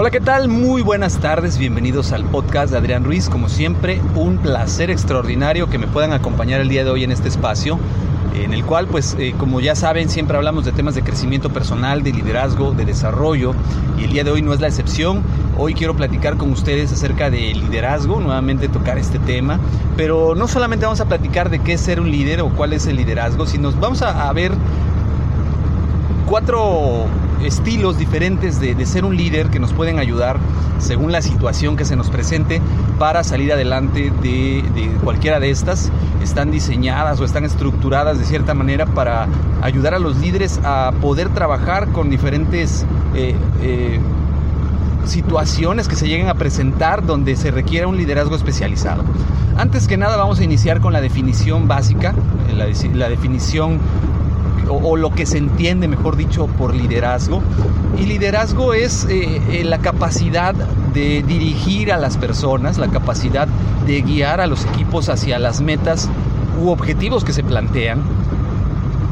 Hola, ¿qué tal? Muy buenas tardes, bienvenidos al podcast de Adrián Ruiz. Como siempre, un placer extraordinario que me puedan acompañar el día de hoy en este espacio, en el cual, pues, eh, como ya saben, siempre hablamos de temas de crecimiento personal, de liderazgo, de desarrollo, y el día de hoy no es la excepción. Hoy quiero platicar con ustedes acerca de liderazgo, nuevamente tocar este tema, pero no solamente vamos a platicar de qué es ser un líder o cuál es el liderazgo, sino vamos a, a ver cuatro estilos diferentes de, de, ser un líder que nos pueden ayudar según la situación que se nos presente para salir adelante de, de, cualquiera de estas. Están diseñadas o están estructuradas de cierta manera para ayudar a los líderes a poder trabajar con diferentes eh, eh, situaciones que se lleguen a presentar donde se requiera un liderazgo especializado. Antes que nada vamos a iniciar con la definición básica, la, la definición o, lo que se entiende, mejor dicho, por liderazgo. Y liderazgo es eh, eh, la capacidad de dirigir a las personas, la capacidad de guiar a los equipos hacia las metas u objetivos que se plantean.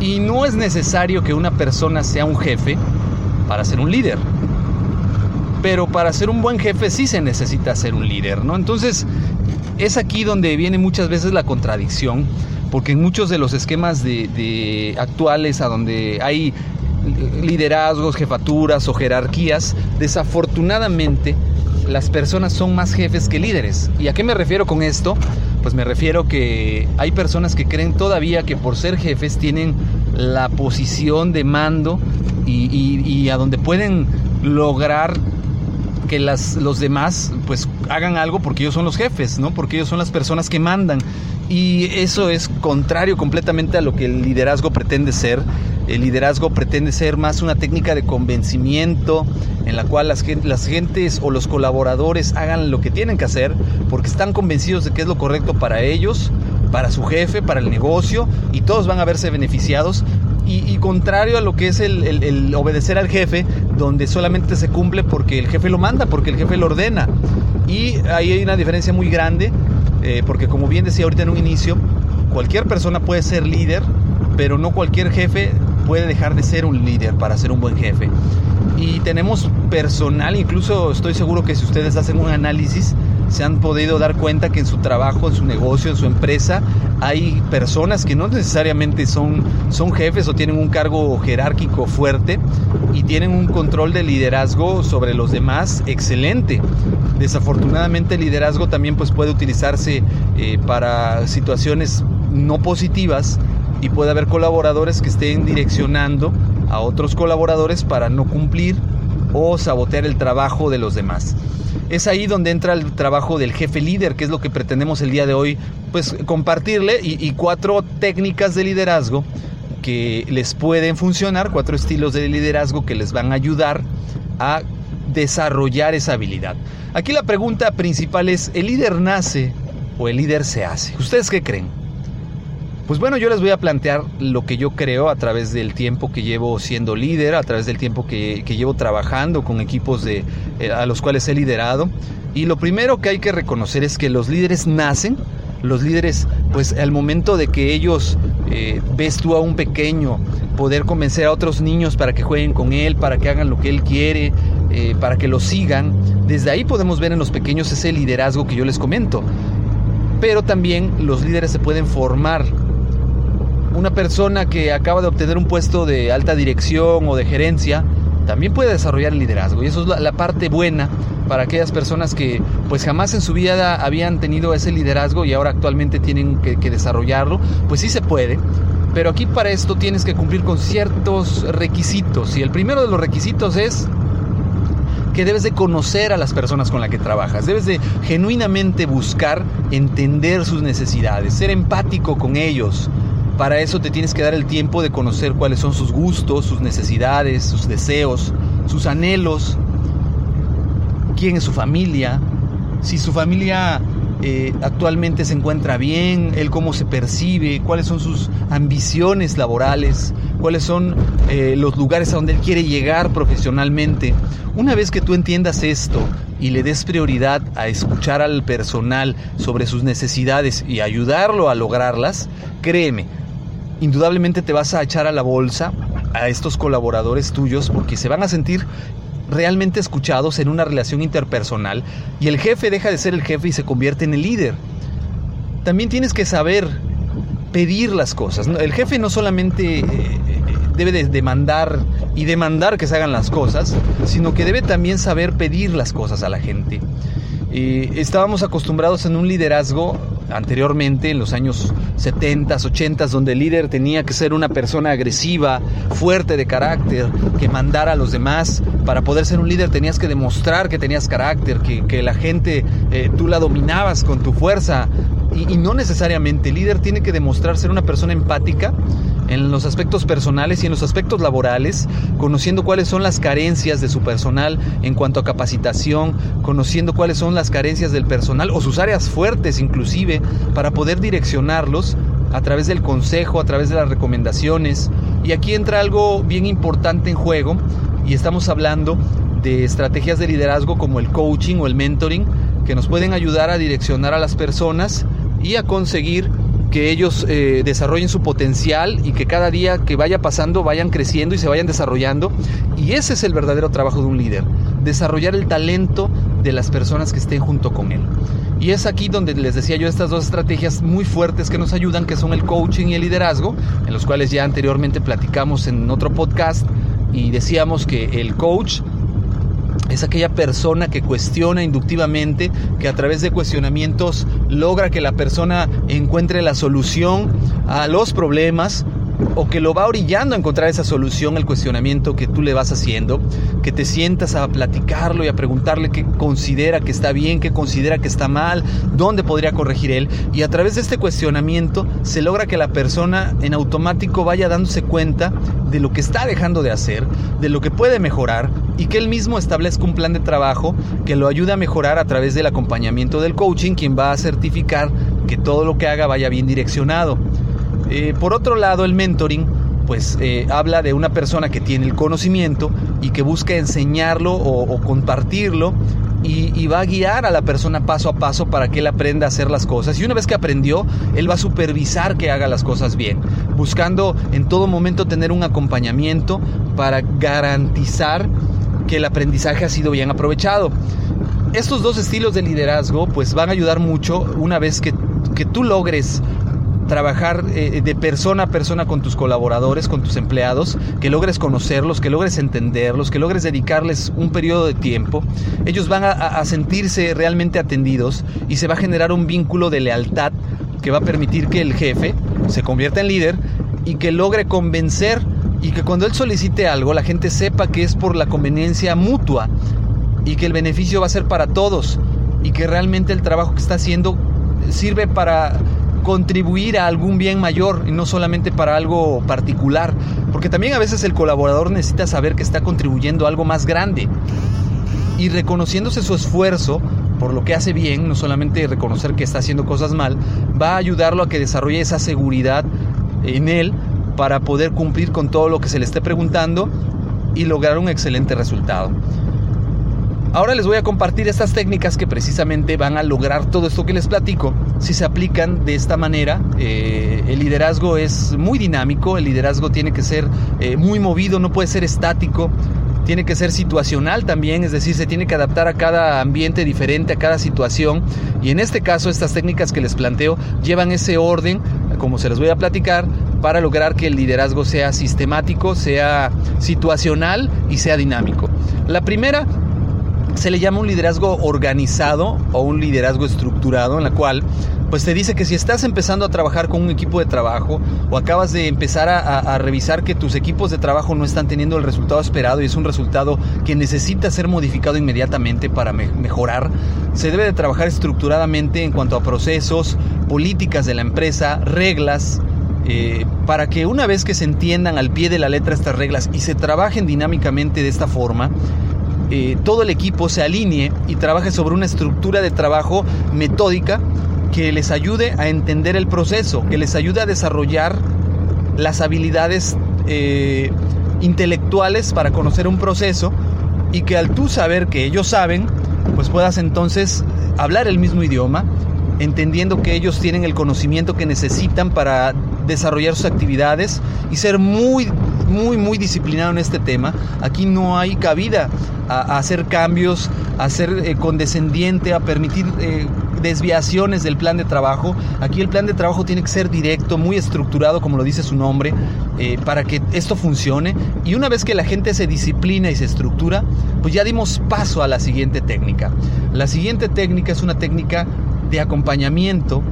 Y no es necesario que una persona sea un jefe para ser un líder. Pero para ser un buen jefe sí se necesita ser un líder, ¿no? Entonces, es aquí donde viene muchas veces la contradicción porque en muchos de los esquemas de, de actuales a donde hay liderazgos, jefaturas o jerarquías, desafortunadamente las personas son más jefes que líderes. ¿Y a qué me refiero con esto? Pues me refiero que hay personas que creen todavía que por ser jefes tienen la posición de mando y, y, y a donde pueden lograr que los demás pues hagan algo porque ellos son los jefes, ¿no? Porque ellos son las personas que mandan. Y eso es contrario completamente a lo que el liderazgo pretende ser. El liderazgo pretende ser más una técnica de convencimiento en la cual las, las gentes o los colaboradores hagan lo que tienen que hacer porque están convencidos de que es lo correcto para ellos, para su jefe, para el negocio y todos van a verse beneficiados y, contrario a lo que es el, obedecer al jefe, donde solamente se cumple porque el jefe lo manda, porque el jefe lo ordena. Y ahí hay una diferencia muy grande, eh, porque como bien decía ahorita en un inicio, cualquier persona puede ser líder, pero no cualquier jefe puede dejar de ser un líder para ser un buen jefe. Y tenemos personal, incluso estoy seguro que si ustedes hacen un análisis, se han podido dar cuenta que en su trabajo, en su negocio, en su empresa, hay personas que no necesariamente son, son jefes o tienen un cargo jerárquico fuerte y tienen un control de liderazgo sobre los demás excelente. Desafortunadamente el liderazgo también pues, puede utilizarse eh, para situaciones no positivas y puede haber colaboradores que estén direccionando a otros colaboradores para no cumplir o sabotear el trabajo de los demás. Es ahí donde entra el trabajo del jefe líder, que es lo que pretendemos el día de hoy, pues compartirle y, y cuatro técnicas de liderazgo que les pueden funcionar, cuatro estilos de liderazgo que les van a ayudar a desarrollar esa habilidad. Aquí la pregunta principal es, ¿el líder nace o el líder se hace? ¿Ustedes qué creen? Pues bueno, yo les voy a plantear lo que yo creo a través del tiempo que llevo siendo líder, a través del tiempo que, llevo trabajando con equipos de, eh, a los cuales he liderado. Y lo primero que hay que reconocer es que los líderes nacen, los líderes, pues al momento de que ellos eh, ves tú a un pequeño poder convencer a otros niños para que jueguen con él, para que hagan lo que él quiere, eh, para que lo sigan, desde ahí podemos ver en los pequeños ese liderazgo que yo les comento. Pero también los líderes se pueden formar una persona que acaba de obtener un puesto de alta dirección o de gerencia también puede desarrollar liderazgo. Y eso es la, la, parte buena para aquellas personas que pues jamás en su vida habían tenido ese liderazgo y ahora actualmente tienen que, que desarrollarlo. Pues sí se puede pero aquí para esto tienes que cumplir con ciertos requisitos. Y el primero de los requisitos es que debes de conocer a las personas con las que trabajas, debes de genuinamente buscar entender sus necesidades, ser empático con ellos, para eso te tienes que dar el tiempo de conocer cuáles son sus gustos, sus necesidades, sus deseos, sus anhelos. quién es su familia, si su familia eh, actualmente se encuentra bien, él cómo se percibe, cuáles son sus ambiciones laborales, cuáles son eh, los lugares a donde él quiere llegar profesionalmente. Una vez que tú entiendas esto y le des prioridad a escuchar al personal sobre sus necesidades y ayudarlo a lograrlas, créeme, indudablemente te vas a echar a la bolsa a estos colaboradores tuyos porque se van a sentir realmente escuchados en una relación interpersonal y el jefe deja de ser el jefe y se convierte en el líder. También tienes que saber pedir las cosas. El jefe no solamente eh, debe de demandar y demandar que se hagan las cosas, sino que debe también saber pedir las cosas a la gente. Eh, estábamos acostumbrados en un liderazgo anteriormente, en los años 70, 80, donde el líder tenía que ser una persona agresiva, fuerte de carácter, que mandara a los demás. Para poder ser un líder tenías que demostrar que tenías carácter, que, la gente eh, tú la dominabas con tu fuerza. Y no necesariamente, el líder tiene que demostrar ser una persona empática en los aspectos personales y en los aspectos laborales, conociendo cuáles son las carencias de su personal en cuanto a capacitación, conociendo cuáles son las carencias del personal o sus áreas fuertes inclusive, para poder direccionarlos a través del consejo, a través de las recomendaciones. Y aquí entra algo bien importante en juego y estamos hablando de estrategias de liderazgo como el coaching o el mentoring que nos pueden ayudar a direccionar a las personas y a conseguir que ellos eh, desarrollen su potencial y que cada día que vaya pasando vayan creciendo y se vayan desarrollando. Y ese es el verdadero trabajo de un líder, desarrollar el talento de las personas que estén junto con él. Y es aquí donde les decía yo estas dos estrategias muy fuertes que nos ayudan, que son el coaching y el liderazgo, en los cuales ya anteriormente platicamos en otro podcast y decíamos que el coach es aquella persona que cuestiona inductivamente, que a través de cuestionamientos logra que la persona encuentre la solución a los problemas o que lo va orillando a encontrar esa solución al cuestionamiento que tú le vas haciendo, que te sientas a platicarlo y a preguntarle qué considera que está bien, qué considera que está mal, dónde podría corregir él. Y a través de este cuestionamiento se logra que la persona en automático vaya dándose cuenta de lo que está dejando de hacer, de lo que puede mejorar y que él mismo establezca un plan de trabajo que lo ayude a mejorar a través del acompañamiento del coaching, quien va a certificar que todo lo que haga vaya bien direccionado. Eh, por otro lado, el mentoring pues eh, habla de una persona que tiene el conocimiento y que busca enseñarlo o, compartirlo y, va a guiar a la persona paso a paso para que él aprenda a hacer las cosas. Y una vez que aprendió, él va a supervisar que haga las cosas bien, buscando en todo momento tener un acompañamiento para garantizar que el aprendizaje ha sido bien aprovechado. Estos dos estilos de liderazgo pues van a ayudar mucho una vez que, que tú logres trabajar eh, de persona a persona con tus colaboradores, con tus empleados, que logres conocerlos, que logres entenderlos, que logres dedicarles un periodo de tiempo, ellos van a, sentirse realmente atendidos y se va a generar un vínculo de lealtad que va a permitir que el jefe se convierta en líder y que logre convencer y que cuando él solicite algo la gente sepa que es por la conveniencia mutua y que el beneficio va a ser para todos y que realmente el trabajo que está haciendo sirve para contribuir a algún bien mayor y no solamente para algo particular. Porque también a veces el colaborador necesita saber que está contribuyendo a algo más grande. Y reconociéndose su esfuerzo por lo que hace bien, no solamente reconocer que está haciendo cosas mal, va a ayudarlo a que desarrolle esa seguridad en él para poder cumplir con todo lo que se le esté preguntando y lograr un excelente resultado. Ahora les voy a compartir estas técnicas que precisamente van a lograr todo esto que les platico. Si se aplican de esta manera, eh, el liderazgo es muy dinámico, el liderazgo tiene que ser eh, muy movido, no puede ser estático, tiene que ser situacional también, es decir, se tiene que adaptar a cada ambiente diferente, a cada situación. Y en este caso, estas técnicas que les planteo llevan ese orden, como se les voy a platicar, para lograr que el liderazgo sea sistemático, sea situacional y sea dinámico. La primera se le llama un liderazgo organizado o un liderazgo estructurado en la cual pues te dice que si estás empezando a trabajar con un equipo de trabajo o acabas de empezar a, revisar que tus equipos de trabajo no están teniendo el resultado esperado y es un resultado que necesita ser modificado inmediatamente para mejorar, se debe de trabajar estructuradamente en cuanto a procesos, políticas de la empresa, reglas, eh, para que una vez que se entiendan al pie de la letra estas reglas y se trabajen dinámicamente de esta forma, eh, todo el equipo se alinee y trabaje sobre una estructura de trabajo metódica que les ayude a entender el proceso, que les ayude a desarrollar las habilidades eh, intelectuales para conocer un proceso y que al tú saber que ellos saben, pues puedas entonces hablar el mismo idioma, entendiendo que ellos tienen el conocimiento que necesitan para desarrollar sus actividades y ser muy, muy, muy disciplinado en este tema. Aquí no hay cabida a, hacer cambios, a ser eh, condescendiente, a permitir eh, desviaciones del plan de trabajo. Aquí el plan de trabajo tiene que ser directo, muy estructurado, como lo dice su nombre, eh, para que esto funcione. Y una vez que la gente se disciplina y se estructura, pues ya dimos paso a la siguiente técnica. La siguiente técnica es una técnica de acompañamiento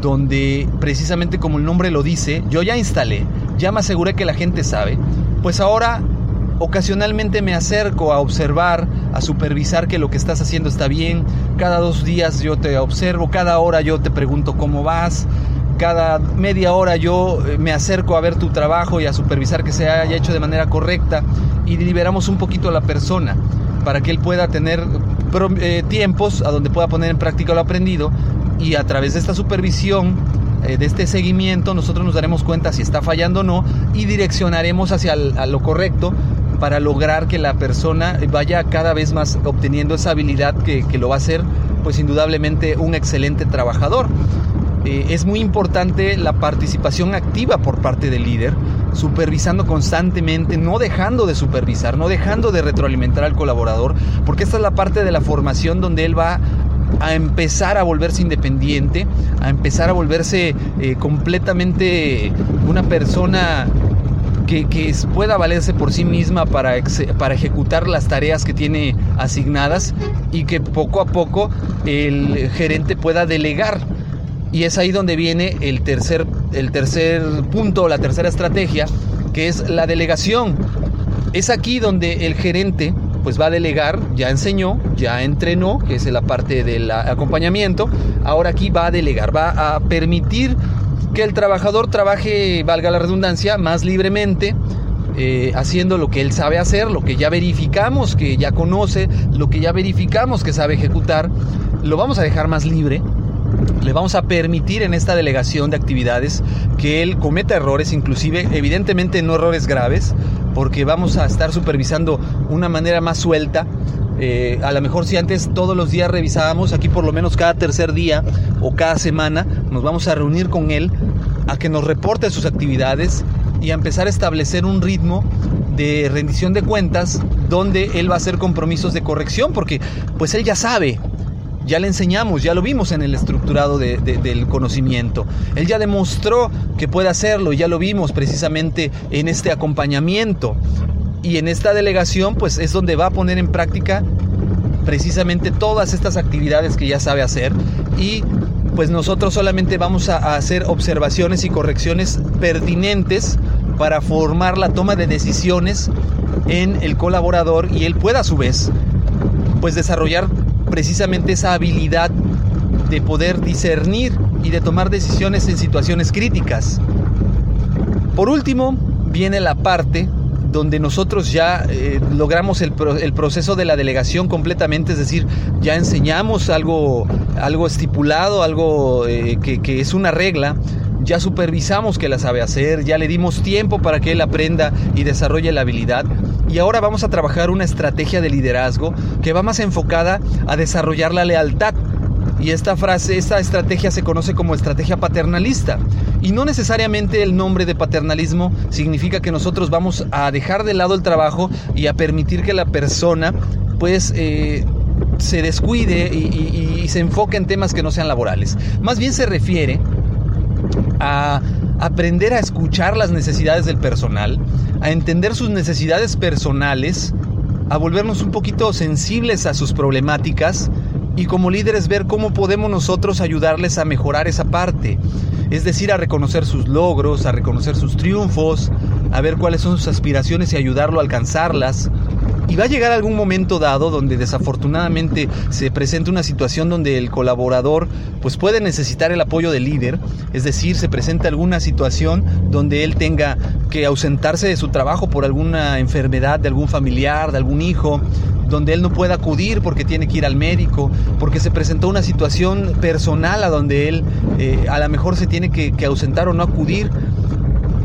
donde precisamente como el nombre lo dice, yo ya instalé, ya me aseguré que la gente sabe, pues ahora ocasionalmente me acerco a observar, a supervisar que lo que estás haciendo está bien, cada dos días yo te observo, cada hora yo te pregunto cómo vas, cada media hora yo eh, me acerco a ver tu trabajo y a supervisar que se haya hecho de manera correcta y liberamos un poquito a la persona para que él pueda tener eh, tiempos a donde pueda poner en práctica lo aprendido y a través de esta supervisión, de este seguimiento, nosotros nos daremos cuenta si está fallando o no y direccionaremos hacia lo correcto para lograr que la persona vaya cada vez más obteniendo esa habilidad que, lo va a hacer pues indudablemente un excelente trabajador. Eh, es muy importante la participación activa por parte del líder, supervisando constantemente, no dejando de supervisar, no dejando de retroalimentar al colaborador, porque esta es la parte de la formación donde él va a empezar a volverse independiente, a empezar a volverse eh, completamente una persona que, pueda valerse por sí misma para, para ejecutar las tareas que tiene asignadas y que poco a poco el gerente pueda delegar. Y es ahí donde viene el tercer, el tercer punto, la tercera estrategia, que es la delegación. Es aquí donde el gerente pues va a delegar, ya enseñó, ya entrenó, que es la parte del acompañamiento, ahora aquí va a delegar, va a permitir que el trabajador trabaje, valga la redundancia, más libremente, eh, haciendo lo que él sabe hacer, lo que ya verificamos que ya conoce, lo que ya verificamos que sabe ejecutar, lo vamos a dejar más libre. Le vamos a permitir en esta delegación de actividades que él cometa errores, inclusive evidentemente no errores graves, porque vamos a estar supervisando una manera más suelta. Eh, a lo mejor si antes todos los días revisábamos, aquí por lo menos cada tercer día o cada semana nos vamos a reunir con él a que nos reporte sus actividades y a empezar a establecer un ritmo de rendición de cuentas donde él va a hacer compromisos de corrección porque pues él ya sabe ya le enseñamos, ya lo vimos en el estructurado del conocimiento. Él ya demostró que puede hacerlo, ya lo vimos precisamente en este acompañamiento. Y en esta delegación, pues es donde va a poner en práctica precisamente todas estas actividades que ya sabe hacer. Y pues nosotros solamente vamos a hacer observaciones y correcciones pertinentes para formar la toma de decisiones en el colaborador y él pueda a su vez pues desarrollar precisamente esa habilidad de poder discernir y de tomar decisiones en situaciones críticas. Por último, viene la parte donde nosotros ya eh, logramos el, proceso de la delegación completamente, es decir, ya enseñamos algo, algo estipulado, algo eh, que, que es una regla, ya supervisamos que la sabe hacer, ya le dimos tiempo para que él aprenda y desarrolle la habilidad. Y ahora vamos a trabajar una estrategia de liderazgo que va más enfocada a desarrollar la lealtad. Y esta frase, esta estrategia se conoce como estrategia paternalista. Y no necesariamente el nombre de paternalismo significa que nosotros vamos a dejar de lado el trabajo y a permitir que la persona pues eh, se descuide y se enfoque en temas que no sean laborales. Más bien se refiere a aprender a escuchar las necesidades del personal, a entender sus necesidades personales, a volvernos un poquito sensibles a sus problemáticas y como líderes ver cómo podemos nosotros ayudarles a mejorar esa parte. Es decir, a reconocer sus logros, a reconocer sus triunfos, a ver cuáles son sus aspiraciones y ayudarlo a alcanzarlas. Y va a llegar algún momento dado donde desafortunadamente se presenta una situación donde el colaborador pues puede necesitar el apoyo del líder, es decir, se presenta alguna situación donde él tenga que ausentarse de su trabajo por alguna enfermedad de algún familiar, de algún hijo, donde él no pueda acudir porque tiene que ir al médico, porque se presentó una situación personal a donde él eh, a lo mejor se tiene que, que ausentar o no acudir.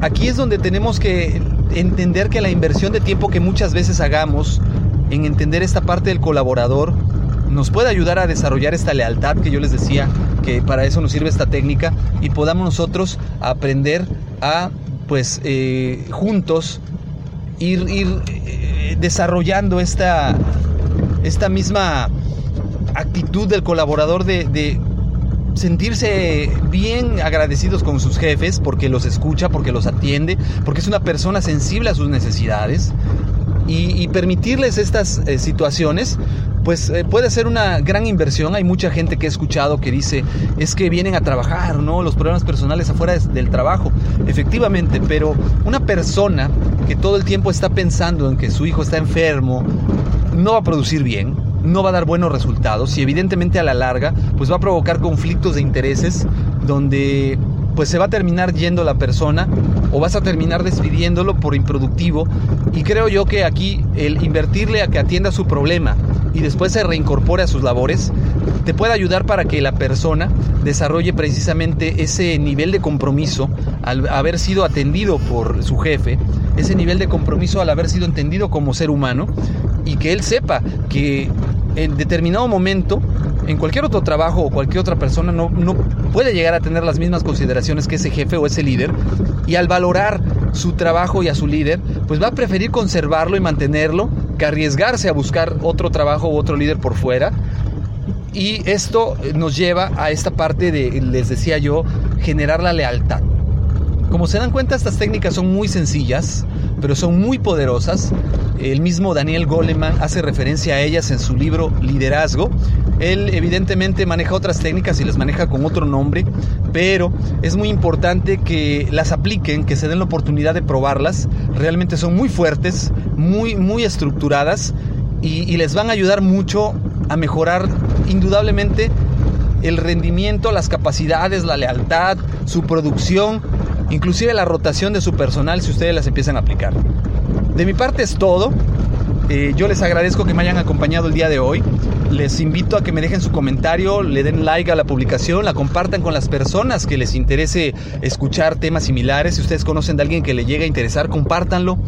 Aquí es donde tenemos que entender que la inversión de tiempo que muchas veces hagamos en entender esta parte del colaborador nos puede ayudar a desarrollar esta lealtad que yo les decía que para eso nos sirve esta técnica y podamos nosotros aprender a pues eh, juntos ir, ir eh, desarrollando esta, esta misma actitud del colaborador de, de sentirse bien agradecidos con sus jefes porque los escucha, porque los atiende, porque es una persona sensible a sus necesidades y, permitirles estas eh, situaciones pues eh, puede ser una gran inversión. Hay mucha gente que he escuchado que dice, es que vienen a trabajar, ¿no? Los problemas personales afuera del trabajo. Efectivamente, pero una persona que todo el tiempo está pensando en que su hijo está enfermo, no va a producir bien, no va a dar buenos resultados y evidentemente a la larga pues va a provocar conflictos de intereses donde pues se va a terminar yendo la persona o vas a terminar despidiéndolo por improductivo. Y creo yo que aquí el invertirle a que atienda su problema y después se reincorpore a sus labores te puede ayudar para que la persona desarrolle precisamente ese nivel de compromiso al haber sido atendido por su jefe, ese nivel de compromiso al haber sido entendido como ser humano y que él sepa que en determinado momento en cualquier otro trabajo o cualquier otra persona no, no, puede llegar a tener las mismas consideraciones que ese jefe o ese líder y al valorar su trabajo y a su líder, pues va a preferir conservarlo y mantenerlo que arriesgarse a buscar otro trabajo u otro líder por fuera. Y esto nos lleva a esta parte de, les decía yo, generar la lealtad. Como se dan cuenta, estas técnicas son muy sencillas, pero son muy poderosas. El mismo Daniel Goleman hace referencia a ellas en su libro Liderazgo. Él evidentemente maneja otras técnicas y las maneja con otro nombre, pero es muy importante que las apliquen, que se den la oportunidad de probarlas. Realmente son muy fuertes, muy, muy estructuradas y, y les van a ayudar mucho a mejorar indudablemente el rendimiento, las capacidades, la lealtad, su producción, inclusive la rotación de su personal si ustedes las empiezan a aplicar. De mi parte es todo. Eh, yo les agradezco que me hayan acompañado el día de hoy. Les invito a que me dejen su comentario, le den like a la publicación, la compartan con las personas que les interese escuchar temas similares. Si ustedes conocen de alguien que le llegue a interesar, compártanlo.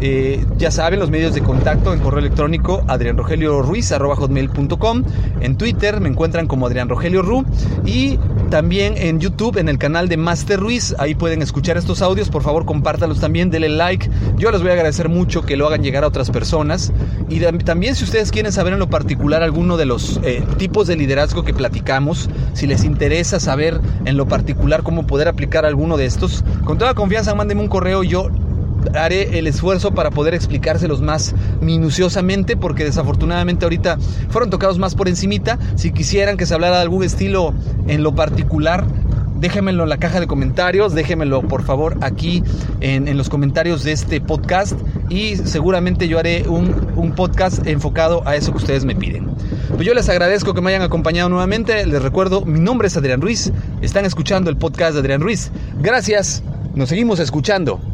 Eh, ya saben, los medios de contacto en correo electrónico adrianrogelioruiz.com. En Twitter me encuentran como Adrián Rogelio Ru. Y también en YouTube, en el canal de Master Ruiz. Ahí pueden escuchar estos audios. Por favor, compártanlos también, denle like. Yo les voy a agradecer mucho que lo hagan llegar a otras personas. Y también, si ustedes quieren saber en lo particular alguno de los eh, tipos de liderazgo que platicamos, si les interesa saber en lo particular cómo poder aplicar alguno de estos, con toda confianza, mándenme un correo. Yo haré el esfuerzo para poder explicárselos más minuciosamente porque desafortunadamente ahorita fueron tocados más por encimita. Si quisieran que se hablara de algún estilo en lo particular, déjenmelo en la caja de comentarios, déjenmelo por favor aquí en, los comentarios de este podcast y seguramente yo haré un, un, podcast enfocado a eso que ustedes me piden. Pues yo les agradezco que me hayan acompañado nuevamente, les recuerdo, mi nombre es Adrián Ruiz, están escuchando el podcast de Adrián Ruiz. Gracias, nos seguimos escuchando.